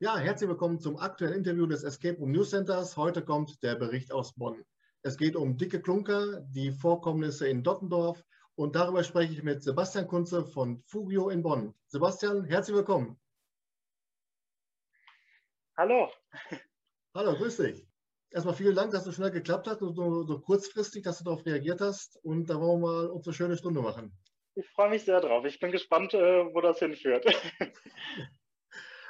Ja, herzlich willkommen zum aktuellen Interview des Escape Room News Centers. Heute kommt der Bericht aus Bonn. Es geht um dicke Klunker, die Vorkommnisse in Dottendorf und darüber spreche ich mit Sebastian Kunze von Fugio in Bonn. Sebastian, herzlich willkommen. Hallo. Hallo, grüß dich. Erstmal vielen Dank, dass es schnell geklappt hat und so, so kurzfristig, dass du darauf reagiert hast. Und da wollen wir mal unsere schöne Stunde machen. Ich freue mich sehr drauf. Ich bin gespannt, äh, wo das hinführt.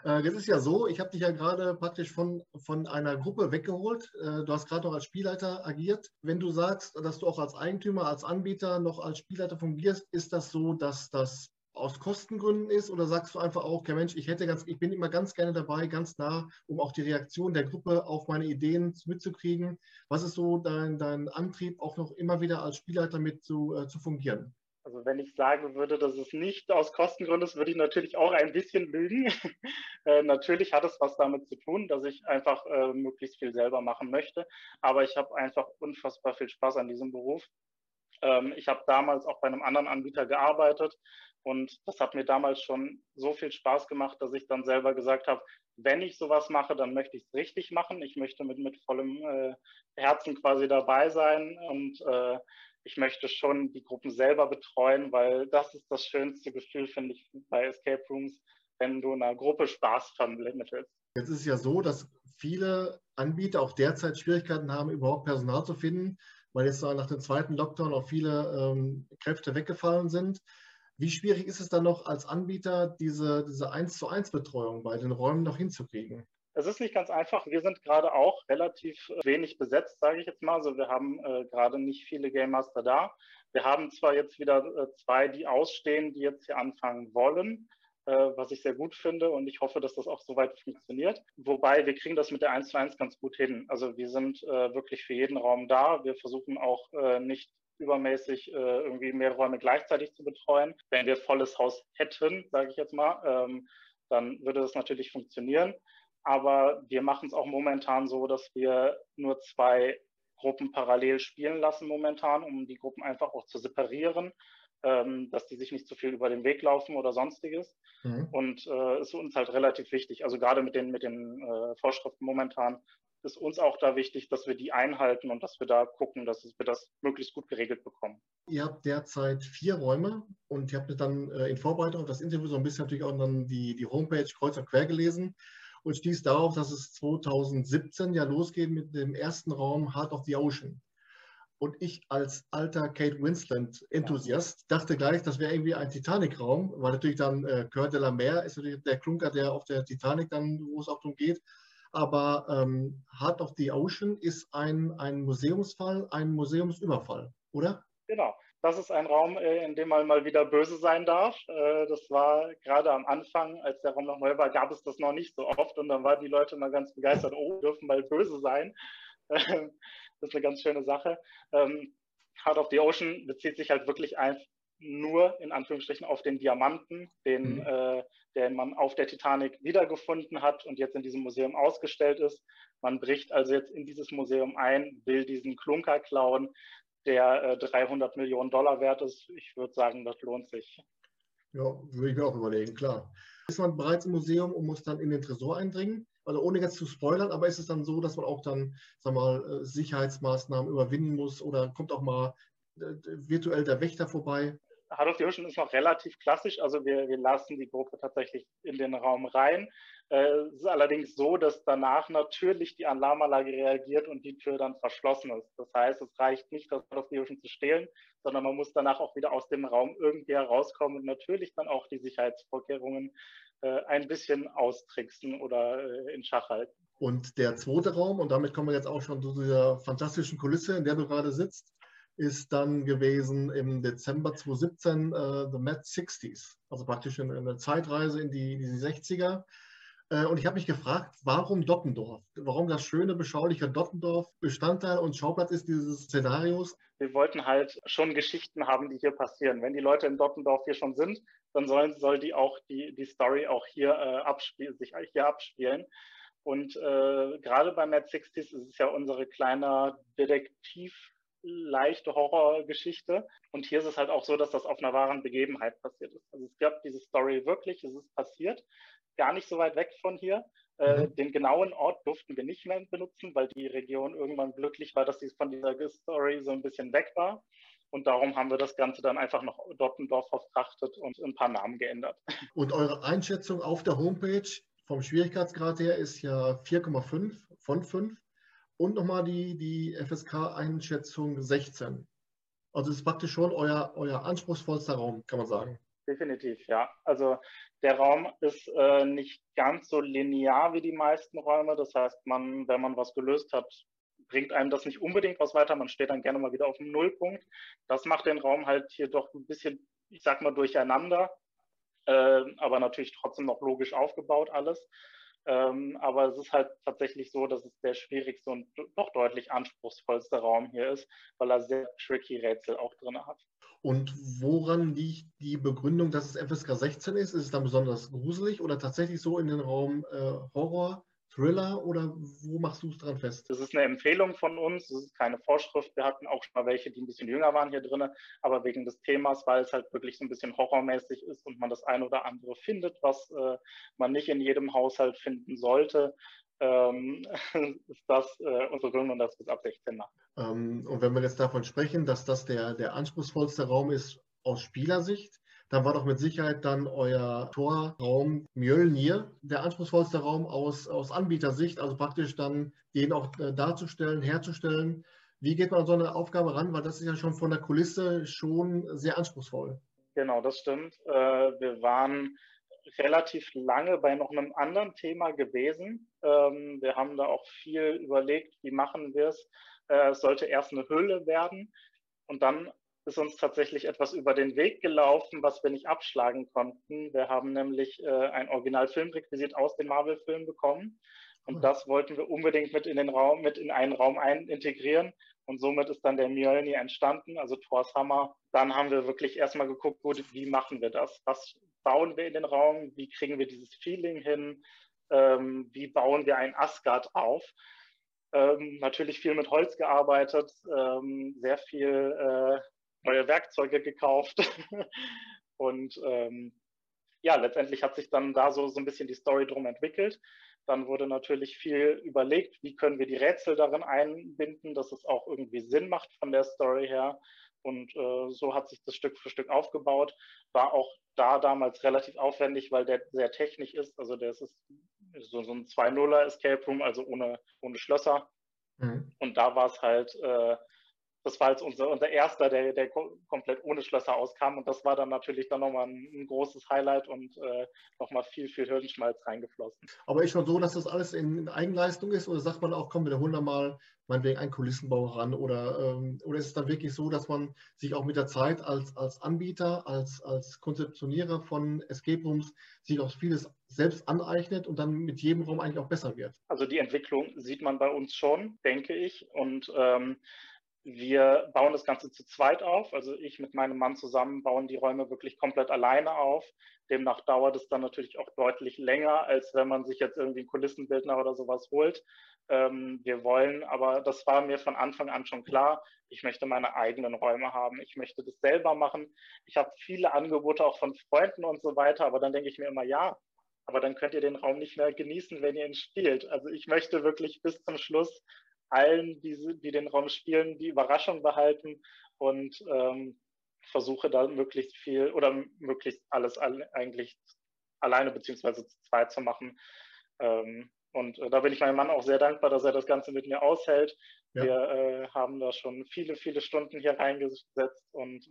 Äh, jetzt ist ja so, ich habe dich ja gerade praktisch von, von einer Gruppe weggeholt. Äh, du hast gerade noch als Spielleiter agiert. Wenn du sagst, dass du auch als Eigentümer, als Anbieter noch als Spielleiter fungierst, ist das so, dass das aus Kostengründen ist oder sagst du einfach auch, okay Mensch, ich hätte ganz, ich bin immer ganz gerne dabei, ganz nah, um auch die Reaktion der Gruppe auf meine Ideen mitzukriegen. Was ist so dein, dein Antrieb, auch noch immer wieder als Spielleiter mit zu, äh, zu fungieren? Also wenn ich sagen würde, dass es nicht aus Kostengründen ist, würde ich natürlich auch ein bisschen lügen. äh, natürlich hat es was damit zu tun, dass ich einfach äh, möglichst viel selber machen möchte. Aber ich habe einfach unfassbar viel Spaß an diesem Beruf. Ähm, ich habe damals auch bei einem anderen Anbieter gearbeitet und das hat mir damals schon so viel Spaß gemacht, dass ich dann selber gesagt habe, wenn ich sowas mache, dann möchte ich es richtig machen. Ich möchte mit, mit vollem äh, Herzen quasi dabei sein und äh, ich möchte schon die Gruppen selber betreuen, weil das ist das schönste Gefühl, finde ich, bei Escape Rooms, wenn du einer Gruppe Spaß vermittelst. Jetzt ist es ja so, dass viele Anbieter auch derzeit Schwierigkeiten haben, überhaupt Personal zu finden, weil jetzt nach dem zweiten Lockdown auch viele ähm, Kräfte weggefallen sind. Wie schwierig ist es dann noch als Anbieter, diese, diese 1 zu 1 Betreuung bei den Räumen noch hinzukriegen? Es ist nicht ganz einfach. Wir sind gerade auch relativ wenig besetzt, sage ich jetzt mal. Also wir haben äh, gerade nicht viele Game Master da. Wir haben zwar jetzt wieder äh, zwei, die ausstehen, die jetzt hier anfangen wollen, äh, was ich sehr gut finde und ich hoffe, dass das auch soweit funktioniert. Wobei wir kriegen das mit der 1 zu 1 ganz gut hin. Also wir sind äh, wirklich für jeden Raum da. Wir versuchen auch äh, nicht übermäßig äh, irgendwie mehrere Räume gleichzeitig zu betreuen. Wenn wir volles Haus hätten, sage ich jetzt mal, ähm, dann würde das natürlich funktionieren. Aber wir machen es auch momentan so, dass wir nur zwei Gruppen parallel spielen lassen momentan, um die Gruppen einfach auch zu separieren, ähm, dass die sich nicht zu viel über den Weg laufen oder sonstiges. Mhm. Und äh, ist uns halt relativ wichtig. Also gerade mit den, mit den äh, Vorschriften momentan ist uns auch da wichtig, dass wir die einhalten und dass wir da gucken, dass wir das möglichst gut geregelt bekommen. Ihr habt derzeit vier Räume und ihr habt dann äh, in Vorbereitung auf das Interview so ein bisschen natürlich auch dann die, die Homepage kreuz und quer gelesen und stieß darauf, dass es 2017 ja losgeht mit dem ersten Raum Heart of the Ocean. Und ich als alter Kate Winslet-Enthusiast dachte gleich, das wäre irgendwie ein Titanic-Raum, weil natürlich dann äh, Coeur de la Mer ist natürlich der Klunker, der auf der Titanic dann, wo es auch darum geht. Aber ähm, Heart of the Ocean ist ein, ein Museumsfall, ein Museumsüberfall, oder? Genau das ist ein Raum, äh, in dem man mal wieder böse sein darf. Äh, das war gerade am Anfang, als der Raum noch neu war, gab es das noch nicht so oft und dann waren die Leute mal ganz begeistert, oh, dürfen mal böse sein. Das ist eine ganz schöne Sache. Ähm, Heart of the Ocean bezieht sich halt wirklich einfach nur in Anführungsstrichen auf den Diamanten, den, mhm. äh, den man auf der Titanic wiedergefunden hat und jetzt in diesem Museum ausgestellt ist. Man bricht also jetzt in dieses Museum ein, will diesen Klunker klauen, der äh, 300 Millionen Dollar wert ist. Ich würde sagen, das lohnt sich. Ja, würde ich mir auch überlegen, klar. Ist man bereits im Museum und muss dann in den Tresor eindringen? Also ohne jetzt zu spoilern, aber ist es dann so, dass man auch dann, sag mal, äh, Sicherheitsmaßnahmen überwinden muss oder kommt auch mal äh, virtuell der Wächter vorbei? Heart of the Ocean ist noch relativ klassisch. Also wir, wir lassen die Gruppe tatsächlich in den Raum rein. Äh, es ist allerdings so, dass danach natürlich die Alarmanlage reagiert und die Tür dann verschlossen ist. Das heißt, es reicht nicht, das Ocean zu stehlen, sondern man muss danach auch wieder aus dem Raum irgendwie herauskommen und natürlich dann auch die Sicherheitsvorkehrungen äh, ein bisschen austricksen oder äh, in Schach halten. Und der zweite Raum, und damit kommen wir jetzt auch schon zu dieser fantastischen Kulisse, in der du gerade sitzt, ist dann gewesen im Dezember 2017 uh, The Mad 60s, also praktisch eine, Zeitreise in die, die 60er. Uh, und ich habe mich gefragt, warum Dottendorf? Warum das schöne, beschauliche Dottendorf Bestandteil und Schauplatz ist dieses Szenarios? Wir wollten halt schon Geschichten haben, die hier passieren. Wenn die Leute in Dottendorf hier schon sind, dann sollen, soll die auch die, die Story auch hier äh, abspielen, sich hier abspielen. Und äh, gerade bei Mad 60s ist es ja unsere kleine Detektiv- leichte Horrorgeschichte. Und hier ist es halt auch so, dass das auf einer wahren Begebenheit passiert ist. Also es gab diese Story wirklich, es ist passiert, gar nicht so weit weg von hier. Äh, mhm. Den genauen Ort durften wir nicht mehr benutzen, weil die Region irgendwann glücklich war, dass sie von dieser Story so ein bisschen weg war. Und darum haben wir das Ganze dann einfach nach Dottendorf verfrachtet und ein paar Namen geändert. Und eure Einschätzung auf der Homepage vom Schwierigkeitsgrad her ist ja 4,5 von 5 und nochmal die, die FSK-Einschätzung 16. Also es ist praktisch schon euer, euer anspruchsvollster Raum, kann man sagen. Definitiv, ja. Also der Raum ist äh, nicht ganz so linear wie die meisten Räume. Das heißt, man, wenn man was gelöst hat, bringt einem das nicht unbedingt was weiter. Man steht dann gerne mal wieder auf dem Nullpunkt. Das macht den Raum halt hier doch ein bisschen, ich sag mal, durcheinander, äh, aber natürlich trotzdem noch logisch aufgebaut alles. Ähm, aber es ist halt tatsächlich so, dass es der schwierigste und doch deutlich anspruchsvollste Raum hier ist, weil er sehr tricky Rätsel auch drin hat. Und woran liegt die Begründung, dass es FSK 16 ist? Ist es dann besonders gruselig oder tatsächlich so in den Raum äh, Horror Thriller oder wo machst du es dran fest? Das ist eine Empfehlung von uns, das ist keine Vorschrift. Wir hatten auch schon mal welche, die ein bisschen jünger waren hier drin, aber wegen des Themas, weil es halt wirklich so ein bisschen horrormäßig ist und man das ein oder andere findet, was äh, man nicht in jedem Haushalt finden sollte, ähm, ist das äh, unsere Gründung, dass wir es ab 16 machen. Ähm, und wenn wir jetzt davon sprechen, dass das der, der anspruchsvollste Raum ist aus Spielersicht, dann war doch mit Sicherheit dann euer Torraum Mjölnir der anspruchsvollste Raum aus, aus Anbietersicht, also praktisch dann den auch äh, darzustellen, herzustellen. Wie geht man an so eine Aufgabe ran? Weil das ist ja schon von der Kulisse schon sehr anspruchsvoll. Genau, das stimmt. Äh, wir waren relativ lange bei noch einem anderen Thema gewesen. Ähm, wir haben da auch viel überlegt, wie machen wir es. Äh, es sollte erst eine Hülle werden und dann ist uns tatsächlich etwas über den Weg gelaufen, was wir nicht abschlagen konnten. Wir haben nämlich äh, ein Original-Filmrequisit aus dem Marvel-Film bekommen. Und das wollten wir unbedingt mit in den Raum, mit in einen Raum ein integrieren. Und somit ist dann der Mjölnir entstanden, also Thors Hammer. Dann haben wir wirklich erstmal geguckt, gut, wie machen wir das? Was bauen wir in den Raum? Wie kriegen wir dieses Feeling hin? Ähm, wie bauen wir ein Asgard auf? Ähm, natürlich viel mit Holz gearbeitet, ähm, sehr viel äh, neue Werkzeuge gekauft. und ähm, ja, letztendlich hat sich dann da so, so ein bisschen die Story drum entwickelt. Dann wurde natürlich viel überlegt, wie können wir die Rätsel darin einbinden, dass es auch irgendwie Sinn macht von der Story her. Und äh, so hat sich das Stück für Stück aufgebaut. War auch da damals relativ aufwendig, weil der sehr technisch ist. Also der ist so, so ein 2-0er Escape Room, also ohne, ohne Schlösser. Mhm. Und da war es halt äh, das war jetzt unser, unser erster, der, der komplett ohne Schlösser auskam. Und das war dann natürlich dann nochmal ein, ein großes Highlight und äh, nochmal viel, viel Hirnschmalz reingeflossen. Aber ist schon so, dass das alles in, Eigenleistung ist? Oder sagt man auch, komm, wir holen da mal meinetwegen einen Kulissenbau ran? Oder, ähm, oder ist es dann wirklich so, dass man sich auch mit der Zeit als, als Anbieter, als, als Konzeptionierer von Escape Rooms sich auch vieles selbst aneignet und dann mit jedem Raum eigentlich auch besser wird? Also die Entwicklung sieht man bei uns schon, denke ich. Und ähm, wir bauen das Ganze zu zweit auf. Also ich mit meinem Mann zusammen bauen die Räume wirklich komplett alleine auf. Demnach dauert es dann natürlich auch deutlich länger, als wenn man sich jetzt irgendwie einen Kulissenbildner oder sowas holt. Ähm, wir wollen, aber das war mir von Anfang an schon klar, ich möchte meine eigenen Räume haben. Ich möchte das selber machen. Ich habe viele Angebote auch von Freunden und so weiter, aber dann denke ich mir immer, ja, aber dann könnt ihr den Raum nicht mehr genießen, wenn ihr ihn spielt. Also ich möchte wirklich bis zum Schluss allen, die, die den Raum spielen, die Überraschung behalten und ähm, versuche da möglichst viel oder möglichst alles eigentlich alleine beziehungsweise zu zweit zu machen. Ähm, und äh, da bin ich meinem Mann auch sehr dankbar, dass er das Ganze mit mir aushält. Ja. Wir äh, haben da schon viele, viele Stunden hier reingesetzt und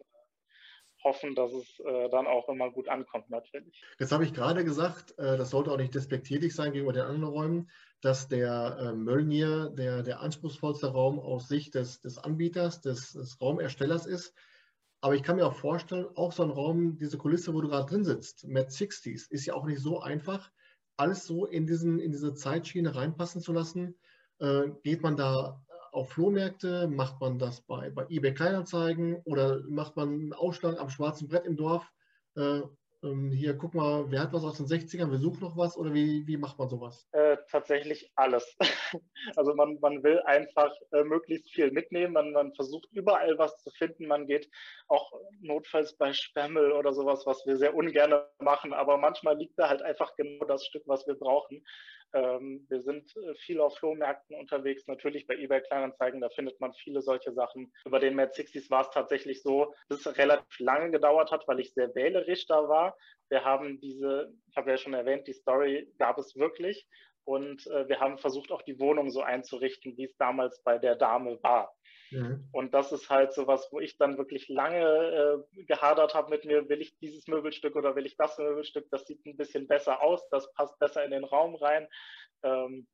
hoffen, dass es äh, dann auch immer gut ankommt natürlich. Jetzt habe ich gerade gesagt, äh, das sollte auch nicht despektierlich sein gegenüber den anderen Räumen, dass der äh, Möllnier der, der anspruchsvollste Raum aus Sicht des, des Anbieters, des, des Raumerstellers ist. Aber ich kann mir auch vorstellen, auch so ein Raum, diese Kulisse, wo du gerade drin sitzt, Mad 60s, ist ja auch nicht so einfach, alles so in, diesen, in diese Zeitschiene reinpassen zu lassen. Äh, geht man da auf Flohmärkte? Macht man das bei, bei eBay Kleinanzeigen oder macht man einen Ausschlag am schwarzen Brett im Dorf? Äh, ähm, hier, guck mal, wer hat was aus den 60ern, wir suchen noch was oder wie, wie macht man sowas? Äh, tatsächlich alles. also man, man will einfach äh, möglichst viel mitnehmen, man, man versucht überall was zu finden, man geht auch notfalls bei Spermel oder sowas, was wir sehr ungern machen, aber manchmal liegt da halt einfach genau das Stück, was wir brauchen. Ähm, wir sind äh, viel auf Flohmärkten unterwegs, natürlich bei eBay Kleinanzeigen, da findet man viele solche Sachen. Über den Mad 60s war es tatsächlich so, dass es relativ lange gedauert hat, weil ich sehr wählerisch da war. Wir haben diese, ich habe ja schon erwähnt, die Story gab es wirklich und äh, wir haben versucht, auch die Wohnung so einzurichten, wie es damals bei der Dame war. Mhm. Und das ist halt so was, wo ich dann wirklich lange äh, gehadert habe mit mir, will ich dieses Möbelstück oder will ich das Möbelstück, das sieht ein bisschen besser aus, das passt besser in den Raum rein. Ähm,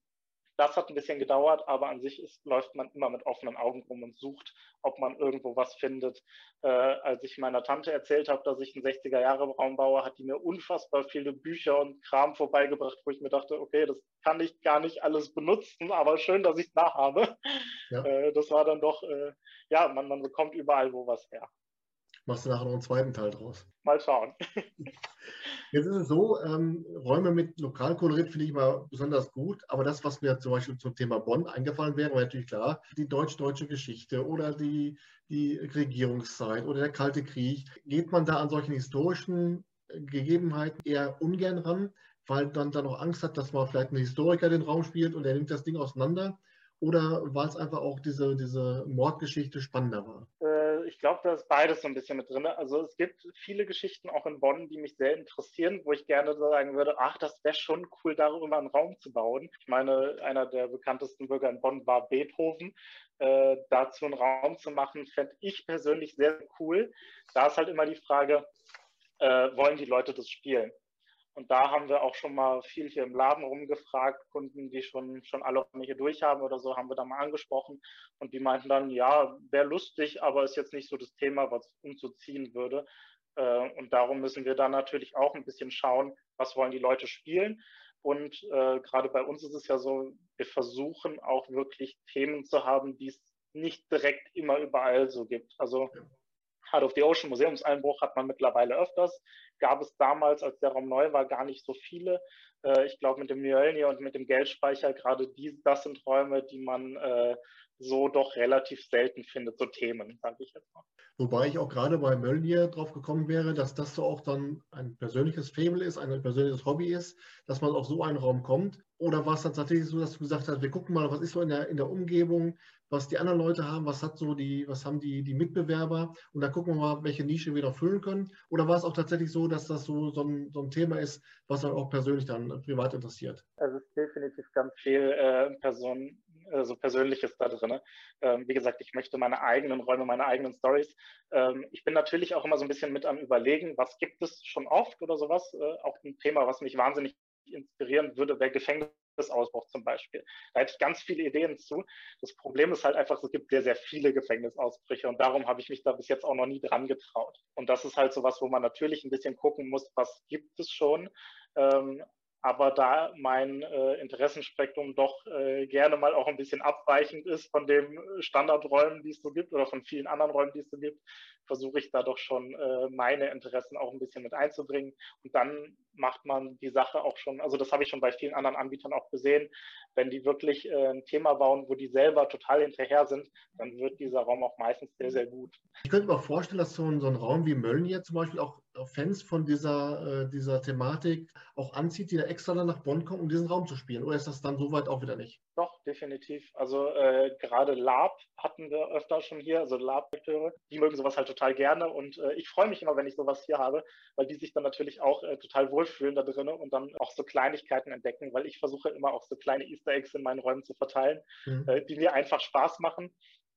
das hat ein bisschen gedauert, aber an sich ist, läuft man immer mit offenen Augen rum und sucht, ob man irgendwo was findet. Äh, als ich meiner Tante erzählt habe, dass ich einen 60er-Jahre-Raum baue, hat die mir unfassbar viele Bücher und Kram vorbeigebracht, wo ich mir dachte, okay, das kann ich gar nicht alles benutzen, aber schön, dass ich es da habe. Ja. Äh, das war dann doch, äh, ja, man, man bekommt überall wo was her machst du nachher noch einen zweiten Teil draus. Mal schauen. Jetzt ist es so, ähm, Räume mit Lokalkolorit finde ich immer besonders gut, aber das, was mir zum Beispiel zum Thema Bonn eingefallen wäre, war natürlich klar, die deutsch-deutsche Geschichte oder die, die Regierungszeit oder der Kalte Krieg. Geht man da an solchen historischen Gegebenheiten eher ungern ran, weil dann da noch Angst hat, dass man vielleicht ein Historiker den Raum spielt und er nimmt das Ding auseinander? Oder weil es einfach auch diese, diese Mordgeschichte spannender war? Äh, ich glaube, da ist beides so ein bisschen mit drin. Also es gibt viele Geschichten auch in Bonn, die mich sehr interessieren, wo ich gerne sagen würde, ach, das wäre schon cool, darüber einen Raum zu bauen. Ich meine, einer der bekanntesten Bürger in Bonn war Beethoven. Äh, dazu einen Raum zu machen, fände ich persönlich sehr cool. Da ist halt immer die Frage, äh, wollen die Leute das spielen? Und da haben wir auch schon mal viel hier im Laden rumgefragt, Kunden, die schon, schon alle hier durch haben oder so, haben wir da mal angesprochen. Und die meinten dann, ja, wäre lustig, aber ist jetzt nicht so das Thema, was umzuziehen würde. Äh, und darum müssen wir da natürlich auch ein bisschen schauen, was wollen die Leute spielen. Und äh, gerade bei uns ist es ja so, wir versuchen auch wirklich Themen zu haben, die es nicht direkt immer überall so gibt. Also Heart of the Ocean Museumseinbruch hat man mittlerweile öfters. Gab es damals, als der Raum neu war, gar nicht so viele. Äh, ich glaube, mit dem Mjölnir und mit dem Geldspeicher, gerade die, das sind Räume, die man äh, so doch relativ selten findet, so Themen, sage ich jetzt mal. Wobei ich auch gerade bei Mölnir drauf gekommen wäre, dass das so auch dann ein persönliches Fable ist, ein persönliches Hobby ist, dass man auf so einen Raum kommt. Oder war es dann tatsächlich so, dass du gesagt hast, wir gucken mal, was ist so in der, in der Umgebung, was die anderen Leute haben, was hat so die, was haben die, die Mitbewerber und dann gucken wir mal, welche Nische wir noch füllen können. Oder war es auch tatsächlich so, dass das so, so, ein, so ein Thema ist, was dann auch persönlich dann privat interessiert? Also es ist definitiv ganz viel äh, Person, also Persönliches da drin. Ähm, wie gesagt, ich möchte meine eigenen Räume, meine eigenen Stories. Ähm, ich bin natürlich auch immer so ein bisschen mit am Überlegen, was gibt es schon oft oder sowas. Äh, auch ein Thema, was mich wahnsinnig inspirieren würde, wäre Gefängnisausbruch zum Beispiel. Da hätte ich ganz viele Ideen zu. Das Problem ist halt einfach, es gibt sehr, sehr viele Gefängnisausbrüche und darum habe ich mich da bis jetzt auch noch nie dran getraut. Und das ist halt so was, wo man natürlich ein bisschen gucken muss, was gibt es schon. Ähm, aber da mein äh, Interessenspektrum doch äh, gerne mal auch ein bisschen abweichend ist von den Standardräumen, die es so gibt oder von vielen anderen Räumen, die es so gibt, versuche ich da doch schon äh, meine Interessen auch ein bisschen mit einzubringen. Und dann macht man die Sache auch schon, also das habe ich schon bei vielen anderen Anbietern auch gesehen, wenn die wirklich äh, ein Thema bauen, wo die selber total hinterher sind, dann wird dieser Raum auch meistens sehr, sehr gut. Ich könnte mir auch vorstellen, dass so ein, so ein Raum wie Mölln hier zum Beispiel auch Fans von dieser, äh, dieser Thematik auch anzieht, die da extra dann nach Bonn kommen, um diesen Raum zu spielen. Oder ist das dann soweit auch wieder nicht? Doch, definitiv. Also äh, gerade Lab hatten wir öfter schon hier, also Lab-Akteure, die mögen sowas halt total gerne und äh, ich freue mich immer, wenn ich sowas hier habe, weil die sich dann natürlich auch äh, total wohlfühlen da drinnen und dann auch so Kleinigkeiten entdecken, weil ich versuche immer auch so kleine Easter Eggs in meinen Räumen zu verteilen, mhm. Äh, die mir einfach Spaß machen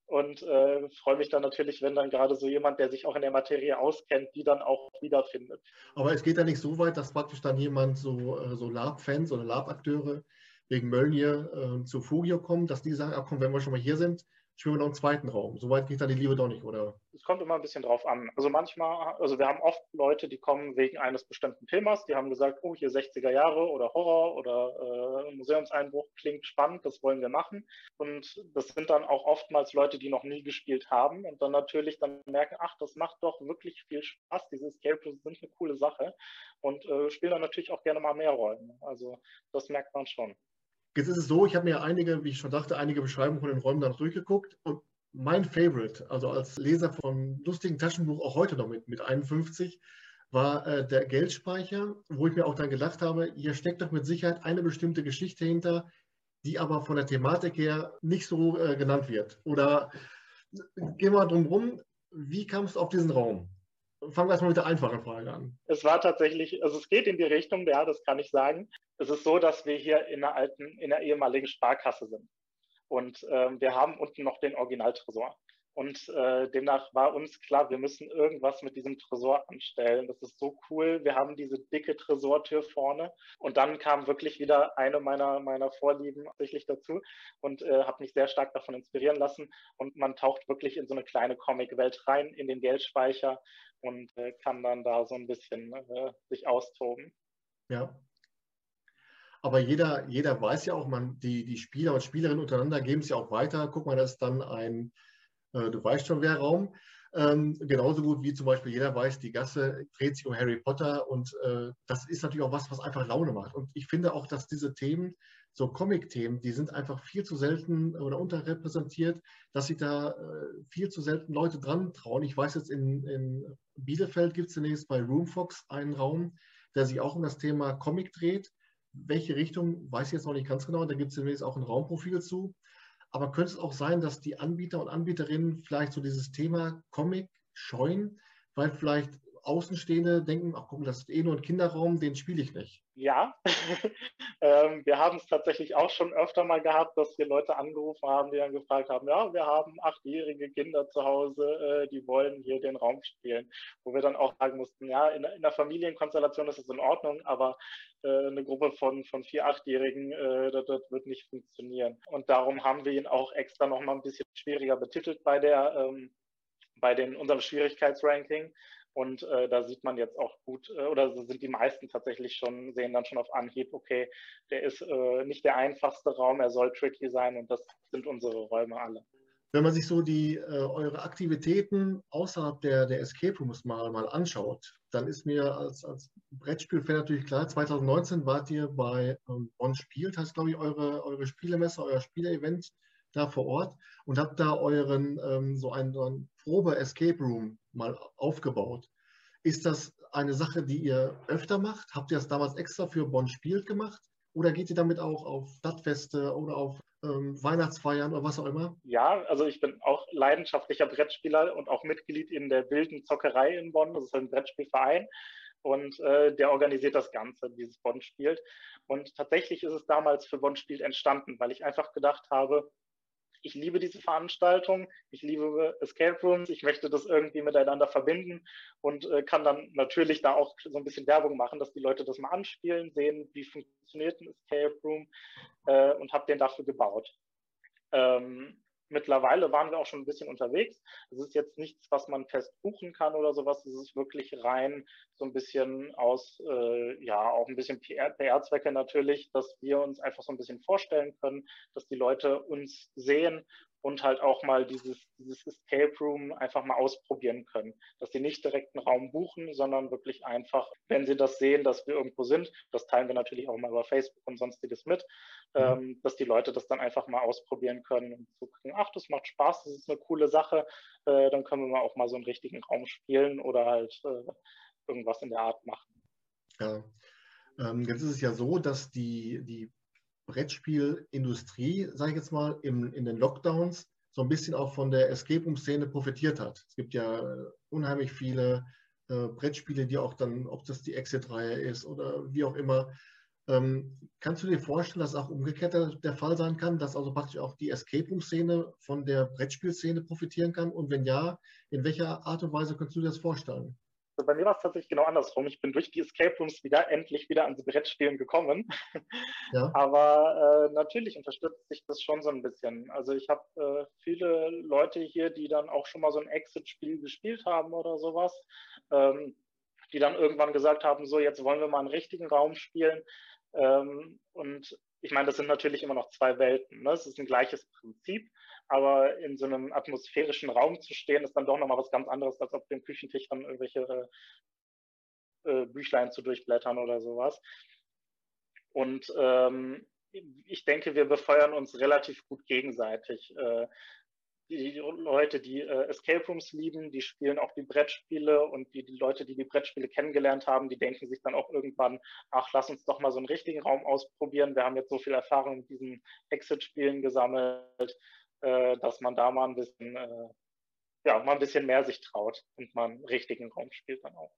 und äh, freue mich dann natürlich, wenn dann gerade so jemand, der sich auch in der Materie auskennt, die dann auch wiederfindet. Aber es geht ja nicht so weit, dass praktisch dann jemand so, äh, so Lab-Fans oder Lab-Akteure wegen Mölnir äh, zu Fugio kommen, dass die sagen, ach komm, wenn wir schon mal hier sind, spielen wir noch zweiten Raum. Soweit geht dann die Liebe doch nicht, oder? Es kommt immer ein bisschen drauf an. Also manchmal, also wir haben oft Leute, die kommen wegen eines bestimmten Themas, die haben gesagt, oh, hier 60er Jahre oder Horror oder äh, Museumseinbruch klingt spannend, das wollen wir machen. Und das sind dann auch oftmals Leute, die noch nie gespielt haben und dann natürlich dann merken, ach, das macht doch wirklich viel Spaß, diese Escape Rooms sind eine coole Sache und äh, spielen dann natürlich auch gerne mal mehr Rollen. Also das merkt man schon. Jetzt ist es so, ich habe mir einige, wie ich schon dachte, einige Beschreibungen von den Räumen dann durchgeguckt und mein Favorite, also als Leser von lustigen Taschenbuch auch heute noch mit, mit 51, war äh, der Geldspeicher, wo ich mir auch dann gedacht habe, hier steckt doch mit Sicherheit eine bestimmte Geschichte hinter, die aber von der Thematik her nicht so äh, genannt wird. Oder gehen wir mal drum rum, wie kamst du auf diesen Raum? fangen wir erstmal mit der einfachen Frage an. Es war tatsächlich, also es geht in die Richtung, ja, das kann ich sagen. Es ist so, dass wir hier in der alten, in der ehemaligen Sparkasse sind. Und ähm, wir haben unten noch den Originaltresor. Und äh, demnach war uns klar, wir müssen irgendwas mit diesem Tresor anstellen. Das ist so cool. Wir haben diese dicke Tresortür vorne. Und dann kam wirklich wieder eine meiner, meiner Vorlieben tatsächlich dazu und äh, habe mich sehr stark davon inspirieren lassen. Und man taucht wirklich in so eine kleine Comic-Welt rein, in den Geldspeicher und äh, kann dann da so ein bisschen äh, sich austoben. Ja. Aber jeder, jeder weiß ja auch, man, die, die Spieler und Spielerinnen untereinander geben es ja auch weiter. Guck mal, das ist dann ein äh, du weißt schon, wer Raum. Ähm, genauso gut wie zum Beispiel jeder weiß, die Gasse dreht sich um Harry Potter und äh, das ist natürlich auch was, was einfach Laune macht. Und ich finde auch, dass diese Themen, so Comic-Themen, die sind einfach viel zu selten oder unterrepräsentiert, dass sich da äh, viel zu selten Leute dran trauen. Ich weiß jetzt, in, in Bielefeld gibt es zunächst bei Roomfox einen Raum, der sich auch um das Thema Comic dreht. Welche Richtung, weiß ich jetzt noch nicht ganz genau. Da gibt es zunächst auch ein Raumprofil zu. Aber könnte es auch sein, dass die Anbieter und Anbieterinnen vielleicht so dieses Thema Comic scheuen, weil vielleicht Außenstehende denken, ach guck das ist eh nur ein Kinderraum, den spiele ich nicht. Ja, ähm, wir haben es tatsächlich auch schon öfter mal gehabt, dass wir Leute angerufen haben, die dann gefragt haben, ja, wir haben achtjährige Kinder zu Hause, äh, die wollen hier den Raum spielen. Wo wir dann auch sagen mussten, ja, in, in der Familienkonstellation ist es in Ordnung, aber äh, eine Gruppe von, von vier, achtjährigen, äh, das, das, wird nicht funktionieren. Und darum haben wir ihn auch extra nochmal ein bisschen schwieriger betitelt bei der ähm, bei den, unserem Schwierigkeitsranking, und äh, da sieht man jetzt auch gut, äh, oder sind die meisten tatsächlich schon, sehen dann schon auf Anhieb, okay, der ist äh, nicht der einfachste Raum, er soll tricky sein und das sind unsere Räume alle. Wenn man sich so die, äh, eure Aktivitäten außerhalb der, der Escape Rooms mal, mal anschaut, dann ist mir als, als Brettspielfan natürlich klar, 2019 wart ihr bei ähm, Bonn Spielt, heißt glaube ich eure, eure Spielemesse, euer Spieleevent da vor Ort und habt da euren ähm, so einen, so einen Probe-Escape Room mal aufgebaut. Ist das eine Sache, die ihr öfter macht? Habt ihr das damals extra für Bonn spielt gemacht? Oder geht ihr damit auch auf Stadtfeste oder auf ähm, Weihnachtsfeiern oder was auch immer? Ja, also ich bin auch leidenschaftlicher Brettspieler und auch Mitglied in der wilden Zockerei in Bonn. Das ist ein Brettspielverein und äh, der organisiert das Ganze, dieses Bonn spielt. Und tatsächlich ist es damals für Bonn spielt entstanden, weil ich einfach gedacht habe, ich liebe diese Veranstaltung, ich liebe Escape Rooms, ich möchte das irgendwie miteinander verbinden und äh, kann dann natürlich da auch so ein bisschen Werbung machen, dass die Leute das mal anspielen, sehen, wie funktioniert ein Escape Room äh, und habe den dafür gebaut. Ähm, Mittlerweile waren wir auch schon ein bisschen unterwegs. Es ist jetzt nichts, was man fest buchen kann oder sowas. Es ist wirklich rein so ein bisschen aus, äh, ja, auch ein bisschen PR-Zwecke natürlich, dass wir uns einfach so ein bisschen vorstellen können, dass die Leute uns sehen und halt auch mal dieses, dieses Escape Room einfach mal ausprobieren können. Dass sie nicht direkt einen Raum buchen, sondern wirklich einfach, wenn sie das sehen, dass wir irgendwo sind, das teilen wir natürlich auch mal über Facebook und sonstiges mit, mhm. ähm, dass die Leute das dann einfach mal ausprobieren können und so gucken, ach, das macht Spaß, das ist eine coole Sache, äh, dann können wir mal auch mal so einen richtigen Raum spielen oder halt äh, irgendwas in der Art machen. Ja. Ähm, jetzt ist es ja so, dass die, die Brettspielindustrie, sage ich jetzt mal, im, in den Lockdowns so ein bisschen auch von der Escape Room-Szene profitiert hat. Es gibt ja äh, unheimlich viele äh, Brettspiele, die auch dann, ob das die Exit-Reihe ist oder wie auch immer. Ähm, kannst du dir vorstellen, dass auch umgekehrt der, Fall sein kann, dass also praktisch auch die Escape Room-Szene von der Brettspielszene profitieren kann? Und wenn ja, in welcher Art und Weise kannst du dir das vorstellen? Bei mir war es tatsächlich genau andersrum. Ich bin durch die Escape Rooms wieder endlich wieder ans Brettspielen gekommen. Ja. Aber äh, natürlich unterstützt sich das schon so ein bisschen. Also ich habe äh, viele Leute hier, die dann auch schon mal so ein Exit-Spiel gespielt haben oder sowas, ähm, die dann irgendwann gesagt haben, so jetzt wollen wir mal einen richtigen Raum spielen. Ähm, und ich meine, das sind natürlich immer noch zwei Welten. Ne? Es ist ein gleiches Prinzip, aber in so einem atmosphärischen Raum zu stehen, ist dann doch nochmal was ganz anderes, als auf dem Küchentisch dann irgendwelche äh, äh, Büchlein zu durchblättern oder sowas. Und ähm, ich denke, wir befeuern uns relativ gut gegenseitig. Äh, die Leute, die äh, Escape Rooms lieben, die spielen auch die Brettspiele und die, die Leute, die die Brettspiele kennengelernt haben, die denken sich dann auch irgendwann, ach, lass uns doch mal so einen richtigen Raum ausprobieren. Wir haben jetzt so viel Erfahrung mit diesen Exit-Spielen gesammelt, äh, dass man da mal ein bisschen, äh, ja, mal ein bisschen mehr sich traut und einen richtigen Raum spielt dann auch.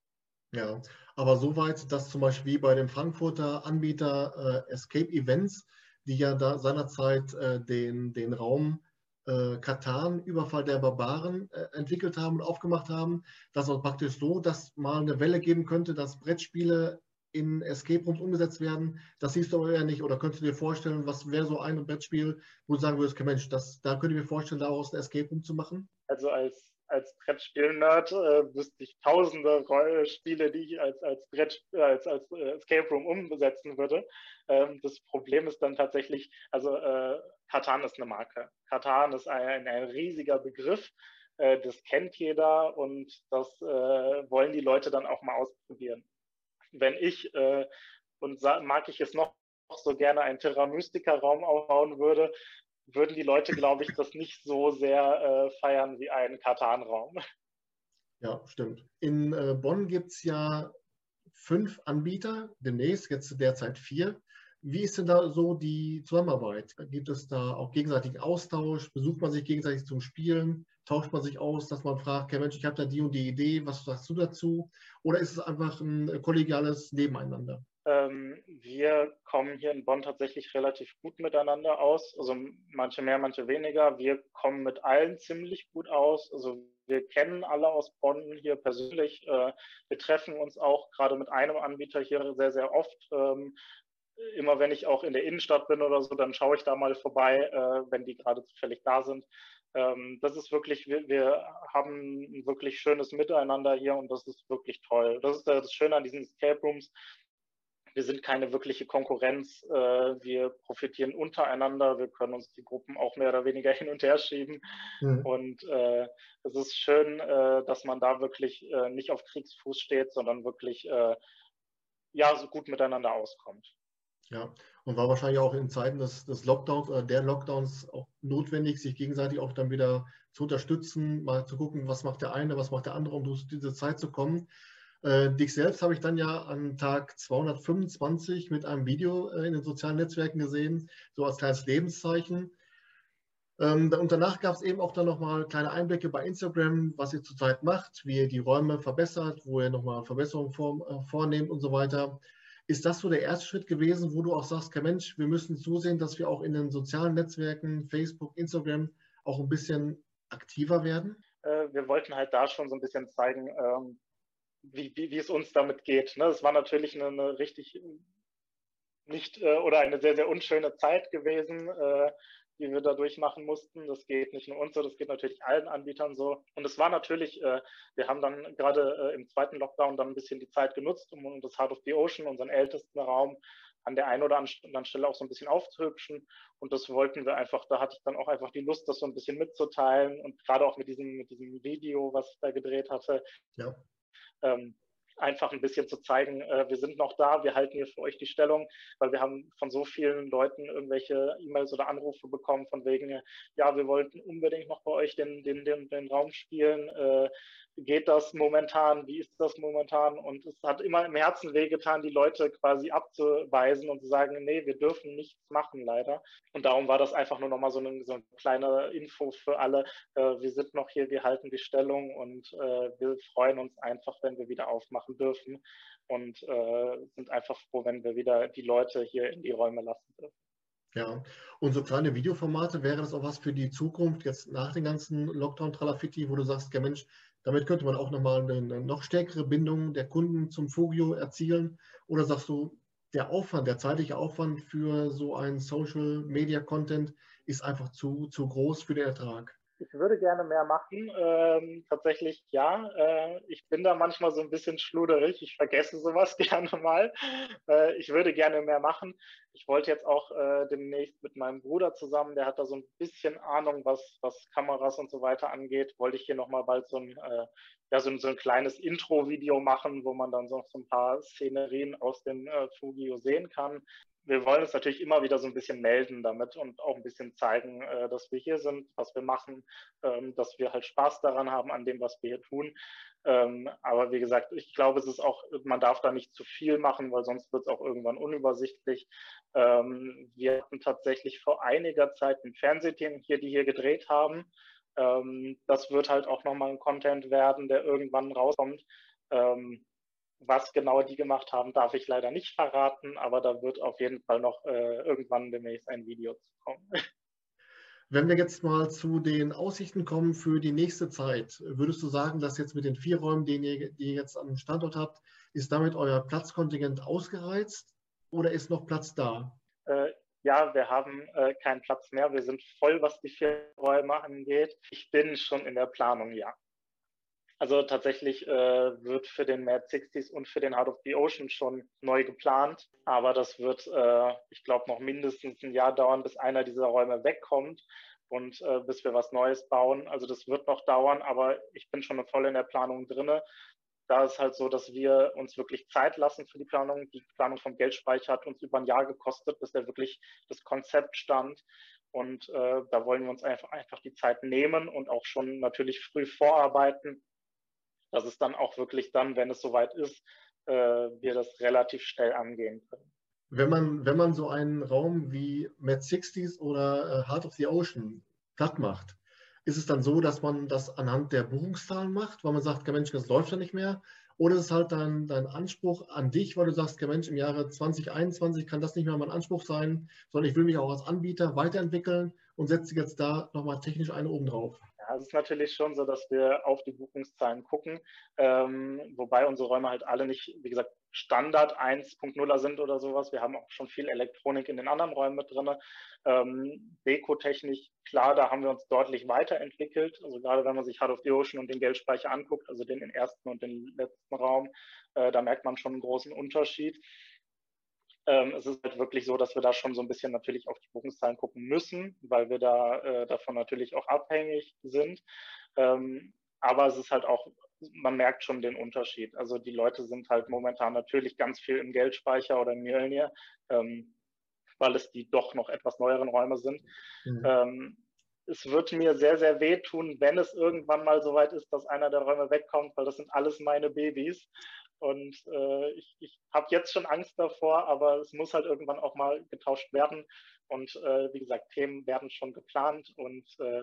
Ja, aber soweit, dass zum Beispiel wie bei dem Frankfurter Anbieter äh, Escape Events, die ja da seinerzeit äh, den, den Raum äh, Katan, Überfall der Barbaren, entwickelt haben und aufgemacht haben, dass es praktisch so, dass mal eine Welle geben könnte, dass Brettspiele in Escape Rooms umgesetzt werden. Das siehst du aber ja nicht. Oder könntest du dir vorstellen, was wäre so ein Brettspiel, wo du sagen würdest, Mensch, das, da könnte ich mir vorstellen, daraus ein Escape Room zu machen? Also als, als Brettspiel-Nerd äh, wüsste ich tausende Spiele, die ich als, als, Brett, äh, als, als äh, Escape Room umsetzen würde. Ähm, das Problem ist dann tatsächlich, also äh, Katan ist eine Marke. Katan ist ein, ein riesiger Begriff. Äh, das kennt jeder und das äh, wollen die Leute dann auch mal ausprobieren wenn ich, äh, und mag ich es noch so gerne, einen Terra Mystica-Raum aufbauen würde, würden die Leute, glaube ich, das nicht so sehr äh, feiern wie einen Katan-Raum. Ja, stimmt. In äh, Bonn gibt es ja fünf Anbieter, demnächst, jetzt derzeit vier. Wie ist denn da so die Zusammenarbeit? Gibt es da auch gegenseitigen Austausch? Besucht man sich gegenseitig zum Spielen? Tauscht man sich aus, dass man fragt, okay Mensch, ich habe da die und die Idee, was sagst du dazu? Oder ist es einfach ein kollegiales Nebeneinander? Ähm, wir kommen hier in Bonn tatsächlich relativ gut miteinander aus. Also manche mehr, manche weniger. Wir kommen mit allen ziemlich gut aus. Also wir kennen alle aus Bonn hier persönlich. Äh, wir treffen uns auch gerade mit einem Anbieter hier sehr, sehr oft. Ähm, immer wenn ich auch in der Innenstadt bin oder so, dann schaue ich da mal vorbei, äh, wenn die gerade zufällig da sind. Ähm, das ist wirklich, wir, wir, haben ein wirklich schönes Miteinander hier und das ist wirklich toll. Das ist das Schöne an diesen Escape Rooms. Wir sind keine wirkliche Konkurrenz. Äh, wir profitieren untereinander. Wir können uns die Gruppen auch mehr oder weniger hin und her schieben. Mhm. Und äh, es ist schön, äh, dass man da wirklich äh, nicht auf Kriegsfuß steht, sondern wirklich äh, ja, so gut miteinander auskommt. Ja, und war wahrscheinlich auch in Zeiten des, des Lockdowns oder der Lockdowns auch notwendig, sich gegenseitig auch dann wieder zu unterstützen, mal zu gucken, was macht der eine, was macht der andere, um durch diese Zeit zu kommen. Äh, dich selbst habe ich dann ja an Tag 225 mit einem Video äh, in den sozialen Netzwerken gesehen, so als kleines Lebenszeichen. Ähm, und danach gab es eben auch dann nochmal kleine Einblicke bei Instagram, was ihr zurzeit macht, wie ihr die Räume verbessert, wo ihr nochmal Verbesserungen vor, äh, vornehmt und so weiter. Ist das so der erste Schritt gewesen, wo du auch sagst, kein Mensch, wir müssen zusehen, dass wir auch in den sozialen Netzwerken, Facebook, Instagram, auch ein bisschen aktiver werden? Äh, wir wollten halt da schon so ein bisschen zeigen, ähm, wie, wie, wie, es uns damit geht. Ne? Es war natürlich eine, eine richtig nicht äh, oder eine sehr, sehr unschöne Zeit gewesen. Äh, die wir da durchmachen mussten. Das geht nicht nur uns so, das geht natürlich allen Anbietern so. Und es war natürlich, äh, wir haben dann gerade äh, im zweiten Lockdown dann ein bisschen die Zeit genutzt, um das Heart of the Ocean, unseren ältesten Raum, an der einen oder anderen Stelle auch so ein bisschen aufzuhübschen. Und das wollten wir einfach, da hatte ich dann auch einfach die Lust, das so ein bisschen mitzuteilen. Und gerade auch mit diesem, mit diesem Video, was ich da gedreht hatte. Ja. Ähm, einfach ein bisschen zu zeigen, äh, wir sind noch da, wir halten hier für euch die Stellung, weil wir haben von so vielen Leuten irgendwelche E-Mails oder Anrufe bekommen von wegen, ja, wir wollten unbedingt noch bei euch den, den, den, den Raum spielen. Äh, geht das momentan? Wie ist das momentan? Und es hat immer im Herzen wehgetan, die Leute quasi abzuweisen und zu sagen, nee, wir dürfen nichts machen, leider. Und darum war das einfach nur nochmal so eine, so eine kleine Info für alle. Äh, wir sind noch hier, wir halten die Stellung und äh, wir freuen uns einfach, wenn wir wieder aufmachen dürfen und äh, sind einfach froh, wenn wir wieder die Leute hier in die Räume lassen dürfen. Ja, und so kleine Videoformate, wäre das auch was für die Zukunft, jetzt nach den ganzen Lockdown-Tralafitti, wo du sagst, ja Mensch, Damit könnte man auch nochmal eine noch stärkere Bindung der Kunden zum Fugio erzielen. Oder sagst du, der Aufwand, der zeitliche Aufwand für so einen Social Media Content ist einfach zu, zu groß für den Ertrag? Ich würde gerne mehr machen. Ähm, tatsächlich ja. Äh, ich bin da manchmal so ein bisschen schluderig. Ich vergesse sowas gerne mal. Äh, ich würde gerne mehr machen. Ich wollte jetzt auch äh, demnächst mit meinem Bruder zusammen, der hat da so ein bisschen Ahnung, was, was Kameras und so weiter angeht, wollte ich hier nochmal bald so ein, äh, ja, so, so ein kleines Intro-Video machen, wo man dann so, so ein paar Szenerien aus dem äh, Fugio sehen kann wir wollen uns natürlich immer wieder so ein bisschen melden damit und auch ein bisschen zeigen, äh, dass wir hier sind, was wir machen, ähm, dass wir halt Spaß daran haben an dem, was wir hier tun. Ähm, aber wie gesagt, ich glaube, es ist auch, man darf da nicht zu viel machen, weil sonst wird es auch irgendwann unübersichtlich. Ähm, wir hatten tatsächlich vor einiger Zeit ein Fernsehteam hier, die hier gedreht haben. das wird halt auch nochmal ein Content werden, der irgendwann rauskommt. Was genau die gemacht haben, darf ich leider nicht verraten, aber da wird auf jeden Fall noch äh, irgendwann demnächst ein Video zu kommen. Wenn wir jetzt mal zu den Aussichten kommen für die nächste Zeit, würdest du sagen, dass jetzt mit den vier Räumen, die ihr, die ihr jetzt am Standort habt, ist damit euer Platzkontingent ausgereizt oder ist noch Platz da? Äh, ja, wir haben äh, keinen Platz mehr. Wir sind voll, was die vier Räume angeht. Ich bin schon in der Planung, ja. Also tatsächlich äh, wird für den Mad 60s und für den Heart of the Ocean schon neu geplant. Aber das wird, äh, ich glaube, noch mindestens ein Jahr dauern, bis einer dieser Räume wegkommt und äh, bis wir was Neues bauen. Also das wird noch dauern, aber ich bin schon voll in der Planung drinne. Da ist halt so, dass wir uns wirklich Zeit lassen für die Planung. Die Planung vom Geldspeicher hat uns über ein Jahr gekostet, bis der wirklich das Konzept stand. Und äh, da wollen wir uns einfach, einfach die Zeit nehmen und auch schon natürlich früh vorarbeiten, dass es dann auch wirklich dann, wenn es soweit ist, äh, wir das relativ schnell angehen können. Wenn man, wenn man so einen Raum wie Mad 60s oder äh, Heart of the Ocean platt macht, ist es dann so, dass man das anhand der Buchungszahlen macht, weil man sagt, Mensch, das läuft ja nicht mehr? Oder ist es halt dein, dein Anspruch an dich, weil du sagst, Mensch, im Jahre 2021 kann das nicht mehr mein Anspruch sein, sondern ich will mich auch als Anbieter weiterentwickeln und setze jetzt da nochmal technisch eine oben drauf? Es ist natürlich schon so, dass wir auf die Buchungszahlen gucken, ähm, wobei unsere Räume halt alle nicht, wie gesagt, Standard 1.0er sind oder sowas. Wir haben auch schon viel Elektronik in den anderen Räumen mit drin. Ähm, Dekotechnisch, klar, da haben wir uns deutlich weiterentwickelt. Also gerade wenn man sich Heart of the Ocean und den Geldspeicher anguckt, also den ersten und den letzten Raum, äh, da merkt man schon einen großen Unterschied. Ähm, es ist halt wirklich so, dass wir da schon so ein bisschen natürlich auf die Buchungszahlen gucken müssen, weil wir da äh, davon natürlich auch abhängig sind. Ähm, aber es ist halt auch, man merkt schon den Unterschied. Also die Leute sind halt momentan natürlich ganz viel im Geldspeicher oder im Mjölnir, ähm, weil es die doch noch etwas neueren Räume sind. Mhm. Ähm, es wird mir sehr, sehr wehtun, wenn es irgendwann mal so weit ist, dass einer der Räume wegkommt, weil das sind alles meine Babys. Und äh, ich, ich habe jetzt schon Angst davor, aber es muss halt irgendwann auch mal getauscht werden. Und äh, wie gesagt, Themen werden schon geplant und äh,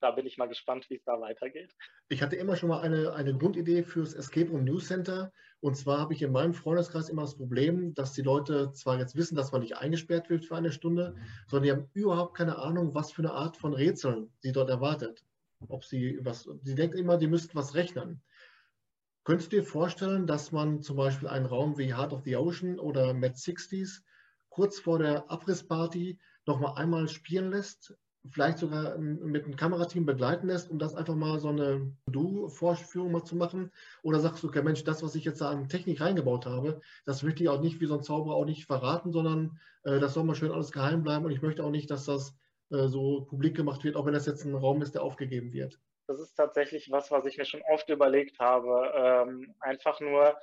da bin ich mal gespannt, wie es da weitergeht. Ich hatte immer schon mal eine, eine Grundidee fürs Escape Room News Center. Und zwar habe ich in meinem Freundeskreis immer das Problem, dass die Leute zwar jetzt wissen, dass man nicht eingesperrt wird für eine Stunde, sondern die haben überhaupt keine Ahnung, was für eine Art von Rätseln sie dort erwartet. Ob sie was, sie denken immer, die müssten was rechnen. Könntest du dir vorstellen, dass man zum Beispiel einen Raum wie Heart of the Ocean oder Mad 60s kurz vor der Abrissparty nochmal einmal spielen lässt, vielleicht sogar mit einem Kamerateam begleiten lässt, um das einfach mal so eine Du-Vorführung mal zu machen? Oder sagst du, okay, Mensch, das, was ich jetzt da an Technik reingebaut habe, das möchte ich auch nicht wie so ein Zauberer auch nicht verraten, sondern äh, das soll mal schön alles geheim bleiben und ich möchte auch nicht, dass das äh, so publik gemacht wird, auch wenn das jetzt ein Raum ist, der aufgegeben wird das ist tatsächlich was, was ich mir schon oft überlegt habe. Ähm, einfach nur,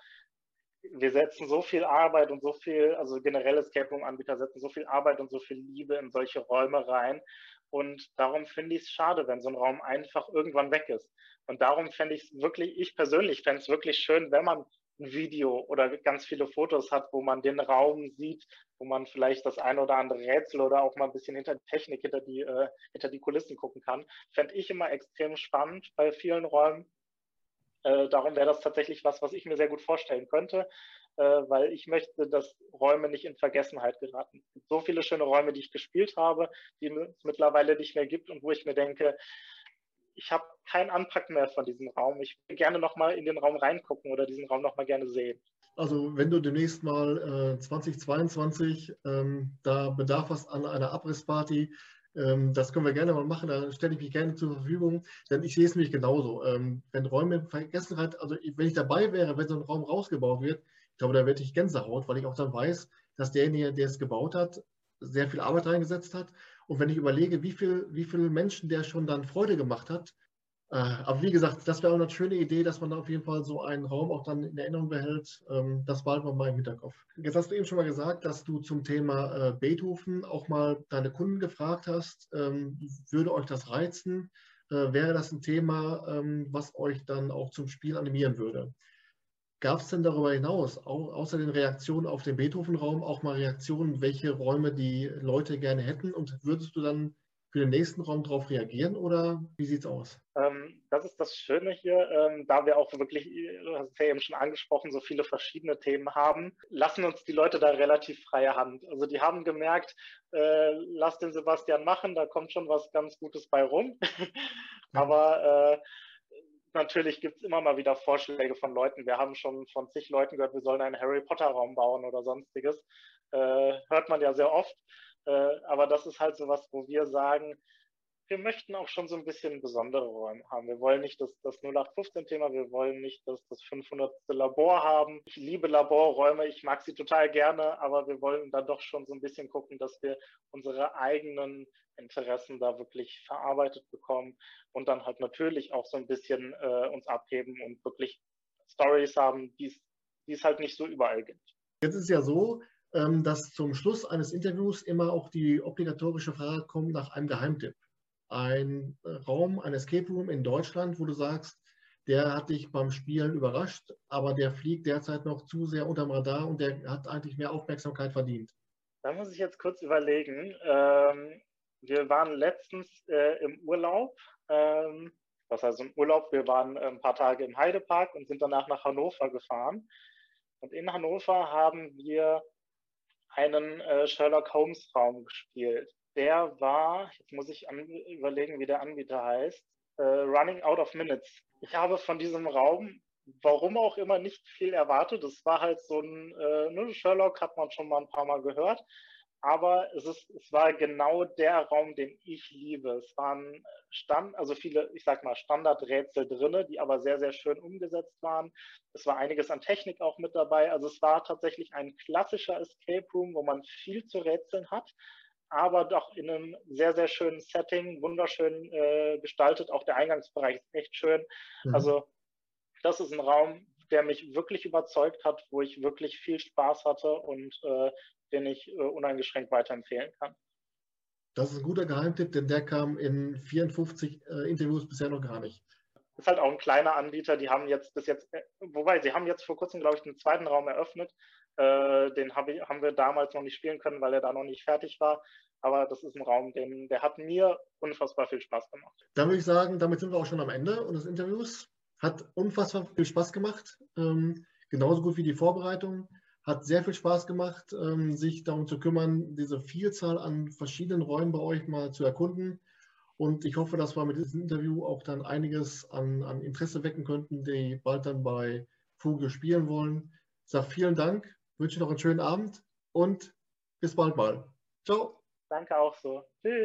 wir setzen so viel Arbeit und so viel, also generell Escape Room-Anbieter setzen so viel Arbeit und so viel Liebe in solche Räume rein. Und darum finde ich es schade, wenn so ein Raum einfach irgendwann weg ist. Und darum fände ich es wirklich, ich persönlich fände es wirklich schön, wenn man ein Video oder ganz viele Fotos hat, wo man den Raum sieht, wo man vielleicht das eine oder andere Rätsel oder auch mal ein bisschen hinter die Technik, hinter die, äh, hinter die Kulissen gucken kann, fände ich immer extrem spannend bei vielen Räumen. Äh, darum wäre das tatsächlich was, was ich mir sehr gut vorstellen könnte, äh, weil ich möchte, dass Räume nicht in Vergessenheit geraten. Es gibt so viele schöne Räume, die ich gespielt habe, die es mittlerweile nicht mehr gibt und wo ich mir denke, ich habe keinen Anpack mehr von diesem Raum. Ich will gerne nochmal in den Raum reingucken oder diesen Raum nochmal gerne sehen. Also wenn du demnächst mal äh, 2022 ähm, da Bedarf hast an einer Abrissparty, ähm, das können wir gerne mal machen, da stelle ich mich gerne zur Verfügung, denn ich sehe es nämlich genauso. Ähm, wenn Räume in Vergessenheit, also wenn ich dabei wäre, wenn so ein Raum rausgebaut wird, ich glaube, da werde ich Gänsehaut, weil ich auch dann weiß, dass derjenige, der es gebaut hat, sehr viel Arbeit reingesetzt hat. Und wenn ich überlege, wie, viel, wie viele Menschen der schon dann Freude gemacht hat, äh, aber wie gesagt, das wäre auch eine schöne Idee, dass man da auf jeden Fall so einen Raum auch dann in Erinnerung behält. Ähm, das behalten wir mal im Hinterkopf. Jetzt hast du eben schon mal gesagt, dass du zum Thema äh, Beethoven auch mal deine Kunden gefragt hast. Ähm, würde euch das reizen? Äh, wäre das ein Thema, ähm, was euch dann auch zum Spiel animieren würde? Gab es denn darüber hinaus, außer den Reaktionen auf den Beethoven-Raum, auch mal Reaktionen, welche Räume die Leute gerne hätten? Und würdest du dann für den nächsten Raum darauf reagieren oder wie sieht es aus? Ähm, das ist das Schöne hier, ähm, da wir auch wirklich, du hast es ja eben schon angesprochen, so viele verschiedene Themen haben, lassen uns die Leute da relativ freie Hand. Also die haben gemerkt, äh, lass den Sebastian machen, da kommt schon was ganz Gutes bei rum. Aber äh, natürlich gibt es immer mal wieder Vorschläge von Leuten. Wir haben schon von zig Leuten gehört, wir sollen einen Harry Potter Raum bauen oder sonstiges. Äh, hört man ja sehr oft. Äh, aber das ist halt so was, wo wir sagen, wir möchten auch schon so ein bisschen besondere Räume haben. Wir wollen nicht das, das 0815-Thema, wir wollen nicht das, das 500. Labor haben. Ich liebe Laborräume, ich mag sie total gerne, aber wir wollen dann doch schon so ein bisschen gucken, dass wir unsere eigenen Interessen da wirklich verarbeitet bekommen und dann halt natürlich auch so ein bisschen äh, uns abheben und wirklich Stories haben, die es halt nicht so überall gibt. Jetzt ist ja so, ähm, dass zum Schluss eines Interviews immer auch die obligatorische Frage kommt nach einem Geheimtipp. Ein äh, Raum, ein Escape Room in Deutschland, wo du sagst, der hat dich beim Spielen überrascht, aber der fliegt derzeit noch zu sehr unterm Radar und der hat eigentlich mehr Aufmerksamkeit verdient. Da muss ich jetzt kurz überlegen. Ähm, wir waren letztens äh, im Urlaub. Ähm, was heißt im Urlaub? Wir waren ein paar Tage im Heidepark und sind danach nach Hannover gefahren. Und in Hannover haben wir einen äh, Sherlock Holmes Raum gespielt. Der war, jetzt muss ich überlegen, wie der Anbieter heißt, äh, Running Out of Minutes. Ich habe von diesem Raum, warum auch immer, nicht viel erwartet. Es war halt so ein, äh, ne, Sherlock hat man schon mal ein paar Mal gehört, aber es, ist, es war genau der Raum, den ich liebe. Es waren Stand, also viele, ich sag mal, Standardrätsel drin, die aber sehr, sehr schön umgesetzt waren. Es war einiges an Technik auch mit dabei. Also es war tatsächlich ein klassischer Escape Room, wo man viel zu rätseln hat, aber doch in einem sehr, sehr schönen Setting, wunderschön äh, gestaltet. Auch der Eingangsbereich ist echt schön. Mhm. Also das ist ein Raum, der mich wirklich überzeugt hat, wo ich wirklich viel Spaß hatte und äh, den ich äh, uneingeschränkt weiterempfehlen kann. Das ist ein guter Geheimtipp, denn der kam in 54 äh, Interviews bisher noch gar nicht. Das ist halt auch ein kleiner Anbieter, die haben jetzt bis jetzt, äh, wobei sie haben jetzt vor kurzem, glaube ich, einen zweiten Raum eröffnet. Äh, den hab ich, haben wir damals noch nicht spielen können, weil er da noch nicht fertig war. Aber das ist ein Raum, den, der hat mir unfassbar viel Spaß gemacht. Dann würde ich sagen, damit sind wir auch schon am Ende unseres Interviews. Hat unfassbar viel Spaß gemacht. Ähm, genauso gut wie die Vorbereitung. Hat sehr viel Spaß gemacht, ähm, sich darum zu kümmern, diese Vielzahl an verschiedenen Räumen bei euch mal zu erkunden. Und ich hoffe, dass wir mit diesem Interview auch dann einiges an, an Interesse wecken könnten, die bald dann bei Fuge spielen wollen. Ich sage vielen Dank, wünsche noch einen schönen Abend und bis bald mal. Ciao. Danke auch so. Tschüss.